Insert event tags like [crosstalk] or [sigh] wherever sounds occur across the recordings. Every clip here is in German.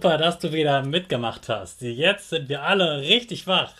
Super, dass du wieder mitgemacht hast. Jetzt sind wir alle richtig wach.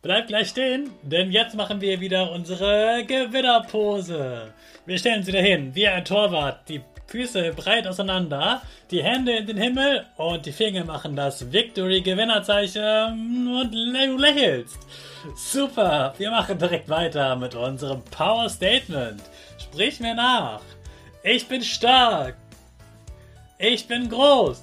Bleib gleich stehen, denn jetzt machen wir wieder unsere Gewinnerpose. Wir stellen uns wieder hin, wie ein Torwart, die Füße breit auseinander, die Hände in den Himmel und die Finger machen das Victory-Gewinnerzeichen und du lächelst. Super, wir machen direkt weiter mit unserem Power Statement. Sprich mir nach. Ich bin stark. Ich bin groß.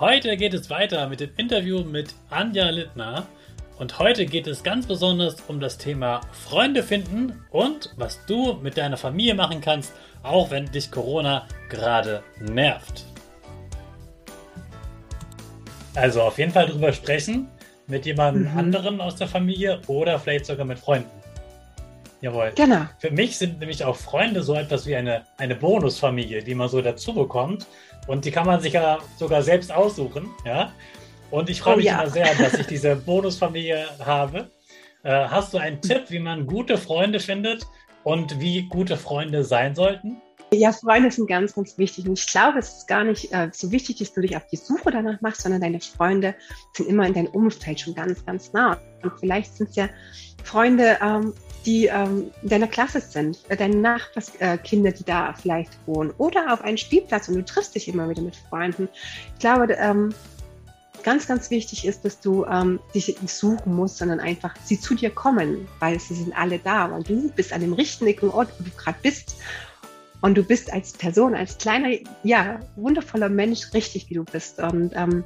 Heute geht es weiter mit dem Interview mit Anja Littner. Und heute geht es ganz besonders um das Thema Freunde finden und was du mit deiner Familie machen kannst, auch wenn dich Corona gerade nervt. Also auf jeden Fall drüber sprechen mit jemandem mhm. anderen aus der Familie oder vielleicht sogar mit Freunden. Jawohl. Genau. Für mich sind nämlich auch Freunde so etwas wie eine, eine Bonusfamilie, die man so dazu bekommt. Und die kann man sich ja sogar selbst aussuchen. Ja? Und ich freue oh, mich ja. immer sehr, dass ich diese Bonusfamilie habe. Äh, hast du einen Tipp, wie man gute Freunde findet und wie gute Freunde sein sollten? Ja, Freunde sind ganz, ganz wichtig. Und ich glaube, es ist gar nicht äh, so wichtig, dass du dich auf die Suche danach machst, sondern deine Freunde sind immer in deinem Umfeld schon ganz, ganz nah. Und vielleicht sind es ja Freunde, ähm, die ähm, in deiner Klasse sind, äh, deine Nachbarskinder, die da vielleicht wohnen, oder auf einen Spielplatz und du triffst dich immer wieder mit Freunden. Ich glaube, ähm, ganz, ganz wichtig ist, dass du ähm, dich nicht suchen musst, sondern einfach sie zu dir kommen, weil sie sind alle da und du bist an dem richtigen Ort, wo du gerade bist. Und du bist als Person, als kleiner, ja, wundervoller Mensch richtig, wie du bist. Und ähm,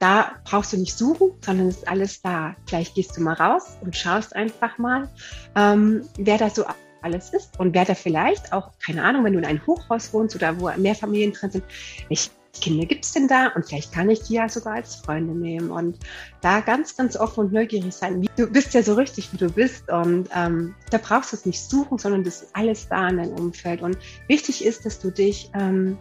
da brauchst du nicht suchen, sondern es ist alles da. Gleich gehst du mal raus und schaust einfach mal, ähm, wer da so alles ist und wer da vielleicht auch, keine Ahnung, wenn du in einem Hochhaus wohnst oder wo mehr Familien drin sind, welche Kinder gibt es denn da? Und vielleicht kann ich die ja sogar als Freunde nehmen und da ganz, ganz offen und neugierig sein. Du bist ja so richtig, wie du bist und ähm, da brauchst du es nicht suchen, sondern das ist alles da in deinem Umfeld. Und wichtig ist, dass du dich ähm,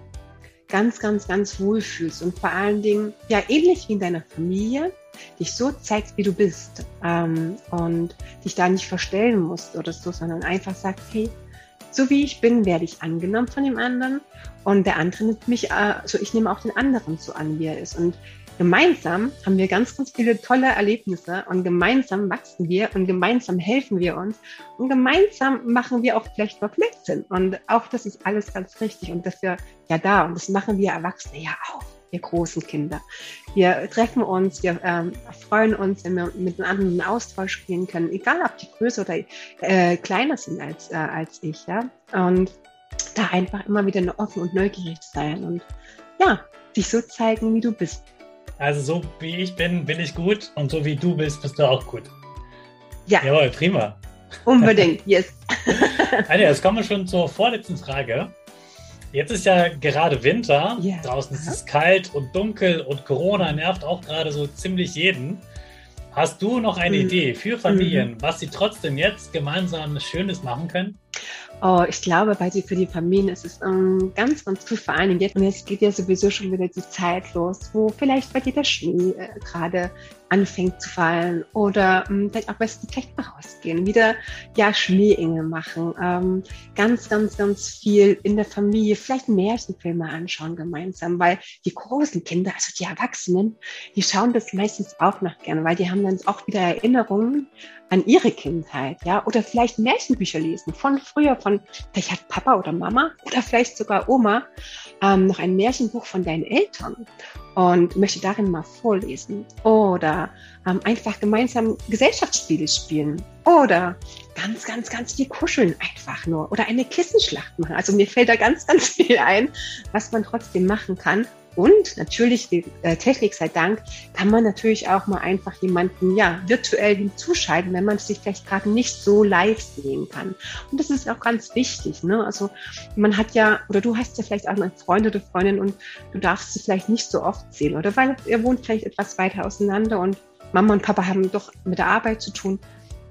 ganz, ganz, ganz wohl fühlst und vor allen Dingen, ja, ähnlich wie in deiner Familie, dich so zeigst, wie du bist ähm, und dich da nicht verstellen musst oder so, sondern einfach sagst, hey, so wie ich bin, werde ich angenommen von dem anderen und der andere nimmt mich, äh, so ich nehme auch den anderen so an, wie er ist und gemeinsam haben wir ganz, ganz viele tolle Erlebnisse und gemeinsam wachsen wir und gemeinsam helfen wir uns und gemeinsam machen wir auch vielleicht mal Blödsinn. Und auch das ist alles ganz richtig und das wir ja da und das machen wir Erwachsene ja auch, wir großen Kinder. Wir treffen uns, wir ähm, freuen uns, wenn wir mit anderen in Austausch gehen können, egal ob die größer oder äh, kleiner sind als, äh, als ich. Ja? Und da einfach immer wieder offen und neugierig sein und ja, dich so zeigen, wie du bist. Also so wie ich bin, bin ich gut und so wie du bist, bist du auch gut. Ja. Jawohl, prima. Unbedingt, yes. [laughs] Anja, jetzt kommen wir schon zur vorletzten Frage. Jetzt ist ja gerade Winter. Yeah. Draußen ist es kalt und dunkel und Corona nervt auch gerade so ziemlich jeden. Hast du noch eine mhm. Idee für Familien, was sie trotzdem jetzt gemeinsam Schönes machen können? Oh, ich glaube, bei die, für die Familien ist es ähm, ganz, ganz allem jetzt. Und es geht ja sowieso schon wieder die Zeit los, wo vielleicht bei dir der Schnee äh, gerade anfängt zu fallen oder ähm, vielleicht auch besten vielleicht mal rausgehen, wieder ja Schneeengel machen, ähm, ganz, ganz, ganz viel in der Familie, vielleicht Märchenfilme anschauen gemeinsam, weil die großen Kinder, also die Erwachsenen, die schauen das meistens auch noch gerne, weil die haben dann auch wieder Erinnerungen an ihre Kindheit, ja, oder vielleicht Märchenbücher lesen von früher, von vielleicht hat Papa oder Mama oder vielleicht sogar Oma ähm, noch ein Märchenbuch von deinen Eltern und möchte darin mal vorlesen oder ähm, einfach gemeinsam Gesellschaftsspiele spielen oder ganz, ganz, ganz viel kuscheln einfach nur oder eine Kissenschlacht machen. Also mir fällt da ganz, ganz viel ein, was man trotzdem machen kann. Und natürlich, die äh, Technik sei Dank, kann man natürlich auch mal einfach jemanden ja, virtuell hinzuschalten, wenn man sich vielleicht gerade nicht so live sehen kann. Und das ist auch ganz wichtig. Ne? Also man hat ja, oder du hast ja vielleicht auch einen Freund oder Freundin und du darfst sie vielleicht nicht so oft sehen. Oder weil ihr wohnt vielleicht etwas weiter auseinander und Mama und Papa haben doch mit der Arbeit zu tun.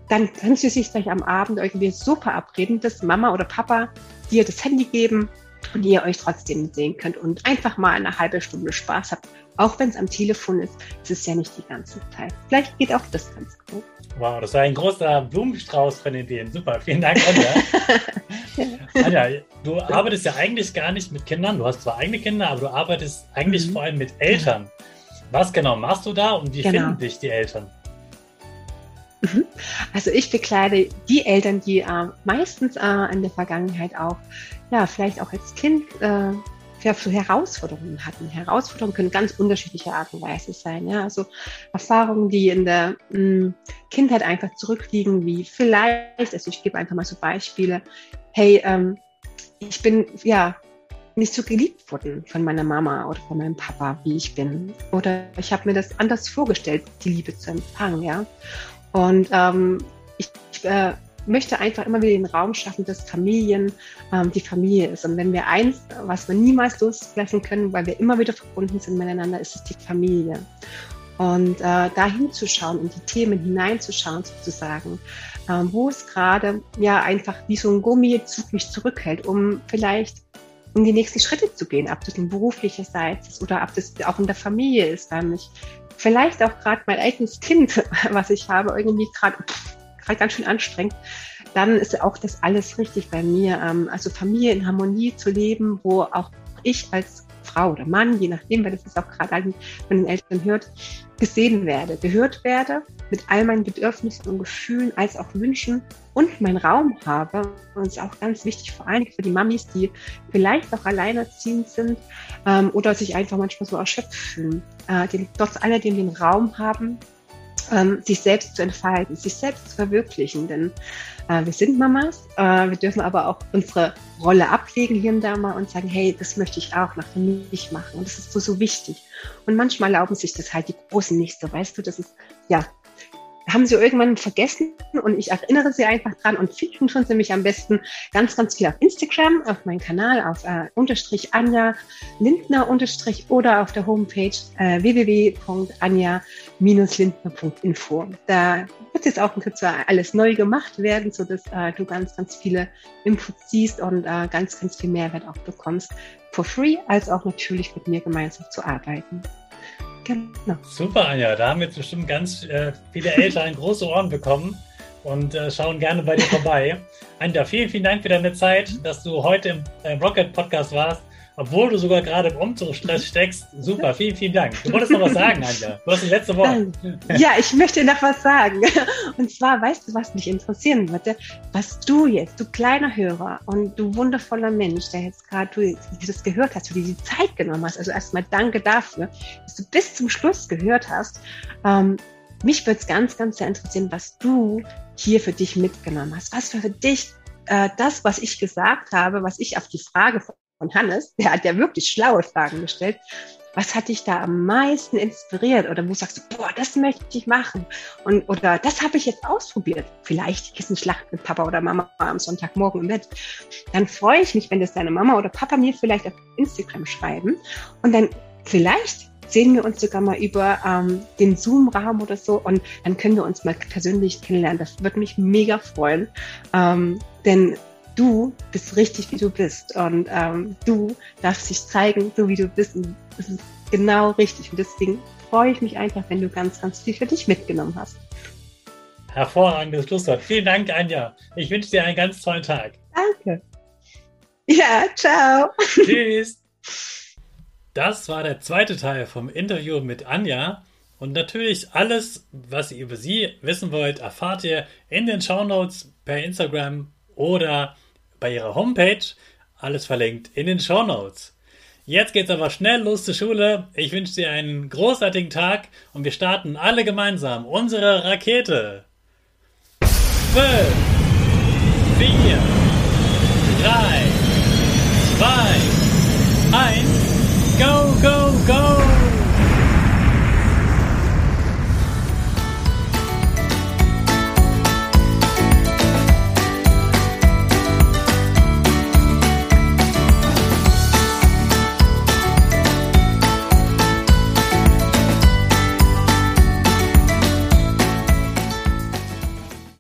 Dann können sie sich vielleicht am Abend irgendwie so verabreden, dass Mama oder Papa dir das Handy geben und ihr euch trotzdem sehen könnt und einfach mal eine halbe Stunde Spaß habt. Auch wenn es am Telefon ist, ist es ja nicht die ganze Zeit. Vielleicht geht auch das ganz gut. Wow, das war ein großer Blumenstrauß von Ideen. Super, vielen Dank, Anja. [laughs] Anja, du arbeitest ja eigentlich gar nicht mit Kindern. Du hast zwar eigene Kinder, aber du arbeitest eigentlich mhm. vor allem mit Eltern. Was genau machst du da und wie genau. finden dich die Eltern? Mhm. Also ich bekleide die Eltern, die äh, meistens äh, in der Vergangenheit auch, ja, vielleicht auch als Kind äh, Herausforderungen hatten. Herausforderungen können ganz unterschiedliche Art und Weise sein. Ja? Also Erfahrungen, die in der mh, hm, Kindheit einfach zurückliegen, wie vielleicht, also ich gebe einfach mal so Beispiele, hey, ähm, ich bin ja nicht so geliebt worden von meiner Mama oder von meinem Papa, wie ich bin. Oder ich habe mir das anders vorgestellt, die Liebe zu empfangen, ja. Und ähm, ich, ich äh, möchte einfach immer wieder den Raum schaffen, dass Familien ähm, die Familie ist. Und wenn wir eins, was wir niemals loslassen können, weil wir immer wieder verbunden sind miteinander, ist es die Familie. Und äh, da hinzuschauen, in die Themen hineinzuschauen sozusagen, äh, wo es gerade ja einfach wie so ein Gummizug mich zurückhält, um vielleicht in die nächsten Schritte zu gehen, ob das ein beruflicherseits ist oder ob das auch in der Familie ist, weil mich vielleicht auch gerade mein eigenes Kind, [laughs] was ich habe, irgendwie gerade gerade ganz schön anstrengend, dann ist auch das alles richtig bei mir. Ähm, also Familie in Harmonie zu leben, wo auch ich als Frau oder Mann, je nachdem, weil das ist auch gerade von den Eltern hört, gesehen werde, gehört werde mit all meinen Bedürfnissen und Gefühlen als auch Wünschen und meinen Raum habe. Und es ist auch ganz wichtig, vor allem für die Mamis, die vielleicht auch alleinerziehend sind ähm, oder sich einfach manchmal so erschöpft fühlen, äh, die trotz alledem den Raum haben, ähm, sich selbst zu entfalten, sich selbst zu verwirklichen. Denn äh, wir sind Mamas, äh, wir dürfen aber auch unsere Rolle ablegen hier und da mal und sagen, hey, das möchte ich auch noch für mich machen. Und das ist so, so wichtig. Und manchmal erlauben sich das halt die Großen nicht so, weißt du, das ist, ja, haben sie irgendwann vergessen und ich erinnere sie einfach dran und finden schon sie mich am besten ganz, ganz viel auf Instagram, auf meinem Kanal, auf äh, unterstrich Anja Lindner unterstrich oder auf der Homepage äh, www.anja-lindner.info. Da wird jetzt auch in Kürze alles neu gemacht werden, so dass äh, du ganz, ganz viele Infos siehst und äh, ganz, ganz viel Mehrwert auch bekommst, for free, als auch natürlich mit mir gemeinsam zu arbeiten. Genau. Super, Anja. Da haben jetzt bestimmt ganz äh, viele Eltern große Ohren bekommen und äh, schauen gerne bei dir vorbei. Anja, vielen, vielen Dank für deine Zeit, dass du heute im äh, Rocket Podcast warst obwohl du sogar gerade im Umzugsstress steckst. Super, vielen, vielen Dank. Du wolltest noch was sagen, Anja. Du hast das letzte Wort. Ja, ich möchte noch was sagen. Und zwar, weißt du, was mich interessieren würde? Was du jetzt, du kleiner Hörer und du wundervoller Mensch, der jetzt gerade du das gehört hast, du dir die Zeit genommen hast. Also erstmal danke dafür, dass du bis zum Schluss gehört hast. Ähm, mich würde es ganz, ganz sehr interessieren, was du hier für dich mitgenommen hast. Was für dich äh, das, was ich gesagt habe, was ich auf die Frage von Hannes, der hat ja wirklich schlaue Fragen gestellt. Was hat dich da am meisten inspiriert? Oder wo sagst du, boah, das möchte ich machen? Und, oder das habe ich jetzt ausprobiert. Vielleicht Kissenschlacht mit Papa oder Mama am Sonntagmorgen im Bett. Dann freue ich mich, wenn das deine Mama oder Papa mir vielleicht auf Instagram schreiben. Und dann vielleicht sehen wir uns sogar mal über ähm, den Zoom-Raum oder so und dann können wir uns mal persönlich kennenlernen. Das würde mich mega freuen, ähm, denn du bist richtig, wie du bist und ähm, du darfst dich zeigen, so wie du bist und das ist genau richtig und deswegen freue ich mich einfach, wenn du ganz, ganz viel für dich mitgenommen hast. Hervorragendes Schlusswort. Vielen Dank, Anja. Ich wünsche dir einen ganz tollen Tag. Danke. Ja, ciao. Tschüss. Das war der zweite Teil vom Interview mit Anja. Und natürlich alles, was ihr über sie wissen wollt, erfahrt ihr in den Shownotes per Instagram oder bei ihrer Homepage. Alles verlinkt in den Show Notes. Jetzt geht's aber schnell los zur Schule. Ich wünsche dir einen großartigen Tag und wir starten alle gemeinsam unsere Rakete. 5, 4, 3, 2, 1, go!